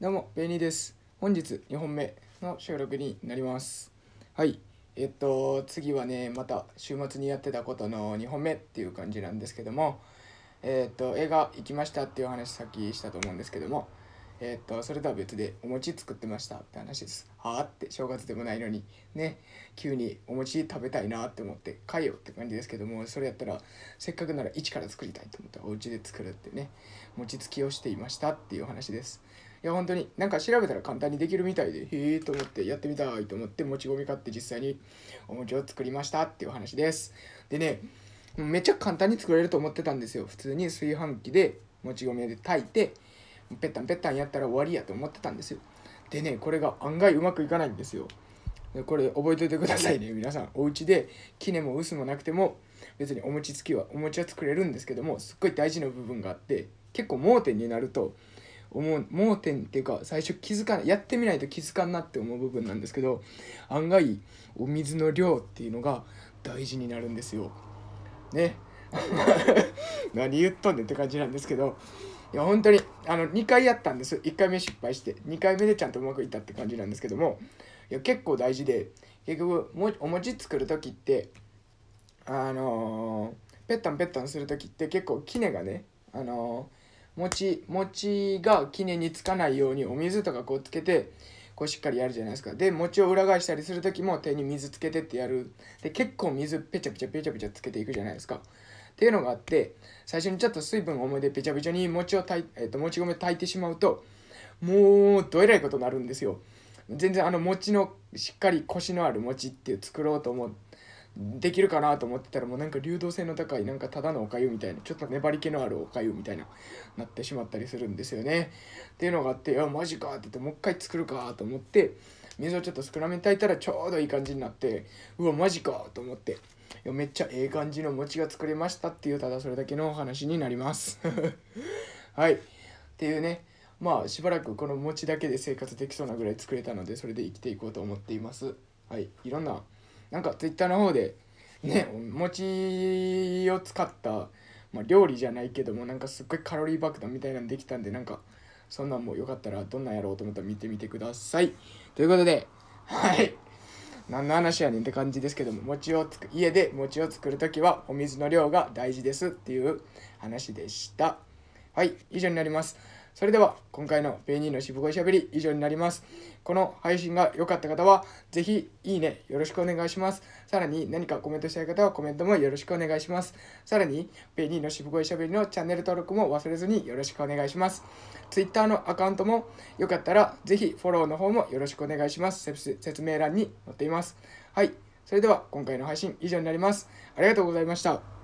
どうも、ベニーです。本日2本目の収録になります。はい。えっと、次はね、また週末にやってたことの2本目っていう感じなんですけども、えっと、映画行きましたっていう話さっきしたと思うんですけども、えっと、それとは別でお餅作ってましたって話です。はあって正月でもないのに、ね、急にお餅食べたいなって思って、買えよって感じですけども、それやったら、せっかくなら一から作りたいと思ったら、お家で作るってね、餅つきをしていましたっていう話です。いや本当になんか調べたら簡単にできるみたいでへえと思ってやってみたいと思ってもち米買って実際にお餅を作りましたっていう話です。でねめっちゃ簡単に作れると思ってたんですよ。普通に炊飯器でもち米で炊いてペッタンペッタンやったら終わりやと思ってたんですよ。でねこれが案外うまくいかないんですよ。でこれ覚えておいてくださいね。皆さんお家できねも薄もなくても別にお餅つきはお餅は作れるんですけどもすっごい大事な部分があって結構盲点になると思う盲点っていうか最初気づかないやってみないと気づかんなって思う部分なんですけど案外お水の量っていうのが大事になるんですよ。ね。何言っとんねんって感じなんですけどいや本当にあの2回やったんです。1回目失敗して2回目でちゃんとうまくいったって感じなんですけどもいや結構大事で結局もお餅作る時ってあのー、ペッタンペッタンする時って結構きねがねあのー餅餅がきねにつかないようにお水とかこうつけてこうしっかりやるじゃないですか。で餅を裏返したりする時も手に水つけてってやる。で結構水ペチャペチャペチャペチャつけていくじゃないですか。っていうのがあって最初にちょっと水分多めでペチャペチャに餅を炊い、えー、と餅米炊いてしまうともうどえらいことになるんですよ。全然あの餅のしっかりコシのある餅っていう作ろうと思うできるかなと思ってたらもうなんか流動性の高いなんかただのおかゆみたいなちょっと粘り気のあるおかゆみたいななってしまったりするんですよね。っていうのがあって「いやマジか」って言ってもう一回作るかと思って水をちょっと少なめに炊いたらちょうどいい感じになってうわマジかと思って。いやめっちゃええ感じの餅が作れましたっていうただそれだけのお話になります。はい。っていうね。まあしばらくこの餅だけで生活できそうなぐらい作れたのでそれで生きていこうと思っています。はい。いろんななんかツイッターの方でね餅を使った、まあ、料理じゃないけどもなんかすっごいカロリー爆弾みたいなのできたんでなんかそんなんもよかったらどんなんやろうと思ったら見てみてください。ということではい。何の話やねんって感じですけども餅をつく家で餅を作る時はお水の量が大事ですっていう話でした。はい以上になります。それでは今回のベイニーの渋声しゃべり以上になります。この配信が良かった方はぜひいいねよろしくお願いします。さらに何かコメントしたい方はコメントもよろしくお願いします。さらにベイニーの渋声しゃべりのチャンネル登録も忘れずによろしくお願いします。Twitter のアカウントもよかったらぜひフォローの方もよろしくお願いします。説明欄に載っています。はい。それでは今回の配信以上になります。ありがとうございました。